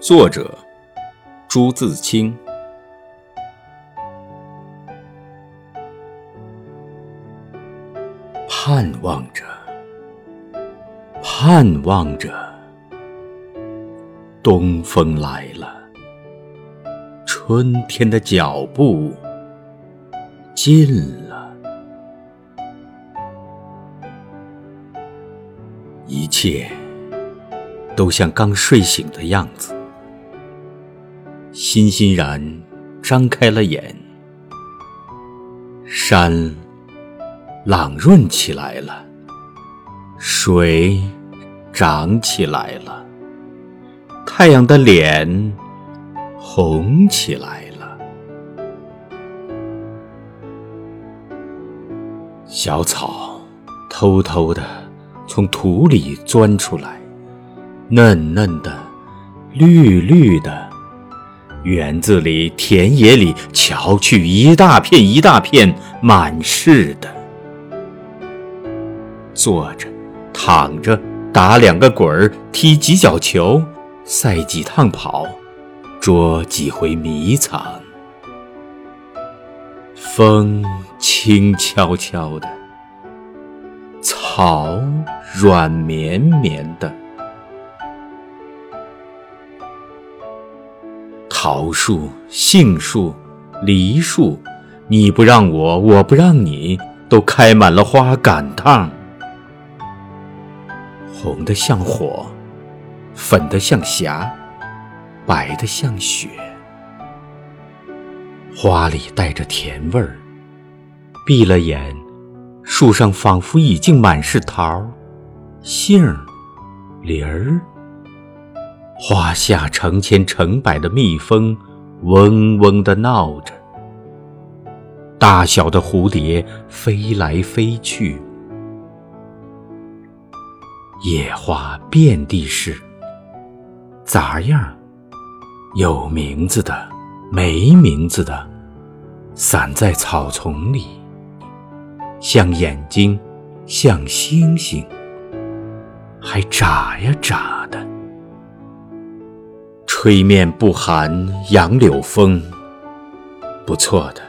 作者朱自清。盼望着，盼望着，东风来了，春天的脚步近了，一切。都像刚睡醒的样子，欣欣然张开了眼。山朗润起来了，水涨起来了，太阳的脸红起来了，小草偷偷的从土里钻出来。嫩嫩的，绿绿的，园子里、田野里，瞧去，一大片一大片，满是的。坐着，躺着，打两个滚儿，踢几脚球，赛几趟跑，捉几回迷藏。风轻悄悄的，草软绵绵的。桃树、杏树、梨树，你不让我，我不让你，都开满了花赶趟，红的像火，粉的像霞，白的像雪。花里带着甜味儿，闭了眼，树上仿佛已经满是桃、杏、梨儿。花下成千成百的蜜蜂，嗡嗡地闹着；大小的蝴蝶飞来飞去，野花遍地是，杂样有名字的，没名字的，散在草丛里，像眼睛，像星星，还眨呀眨的。吹面不寒杨柳风，不错的，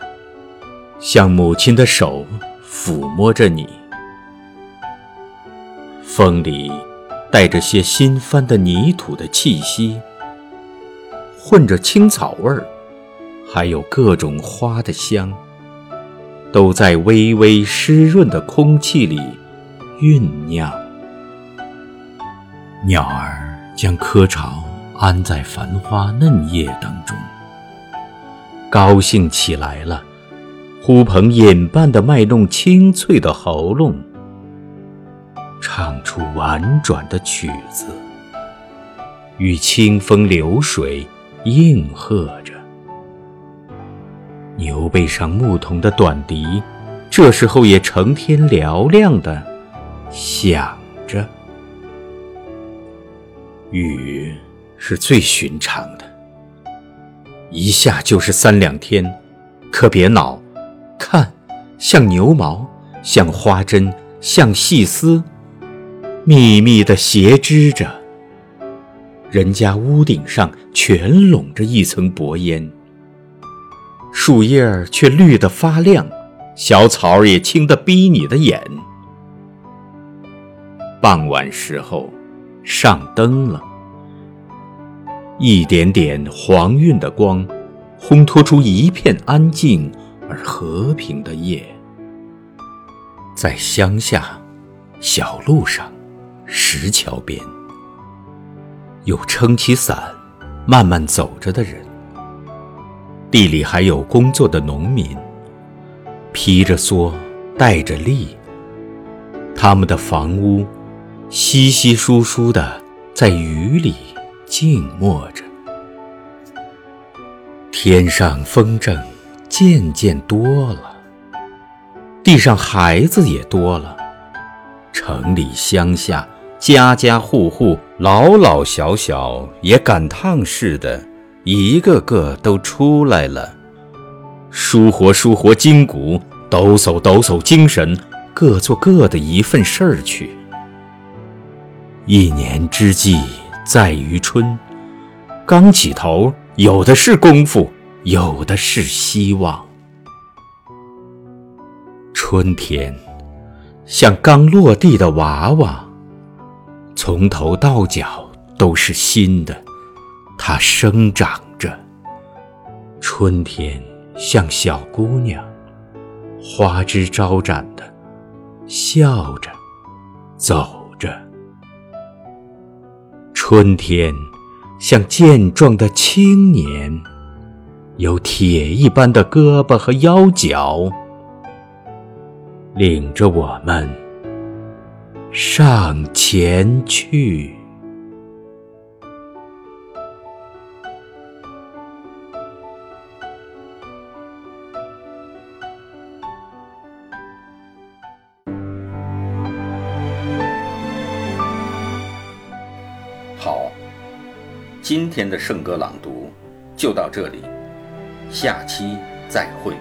像母亲的手抚摸着你。风里带着些新翻的泥土的气息，混着青草味儿，还有各种花的香，都在微微湿润的空气里酝酿。鸟儿将窠巢。安在繁花嫩叶当中，高兴起来了，呼朋引伴的卖弄清脆的喉咙，唱出婉转的曲子，与清风流水应和着。牛背上牧童的短笛，这时候也成天嘹亮的响着。雨。是最寻常的，一下就是三两天，可别恼。看，像牛毛，像花针，像细丝，密密的斜织着。人家屋顶上全笼着一层薄烟，树叶儿却绿得发亮，小草也青得逼你的眼。傍晚时候，上灯了。一点点黄晕的光，烘托出一片安静而和平的夜。在乡下，小路上，石桥边，有撑起伞慢慢走着的人。地里还有工作的农民，披着蓑，带着笠。他们的房屋，稀稀疏疏的，在雨里。静默着。天上风筝渐渐多了，地上孩子也多了，城里乡下，家家户户，老老小小也赶趟似的，一个个都出来了，舒活舒活筋骨，抖擞抖擞精神，各做各的一份事儿去。一年之计在于春，刚起头，有的是功夫，有的是希望。春天像刚落地的娃娃，从头到脚都是新的，它生长着。春天像小姑娘，花枝招展的，笑着走。春天，像健壮的青年，有铁一般的胳膊和腰脚，领着我们上前去。今天的圣歌朗读就到这里，下期再会。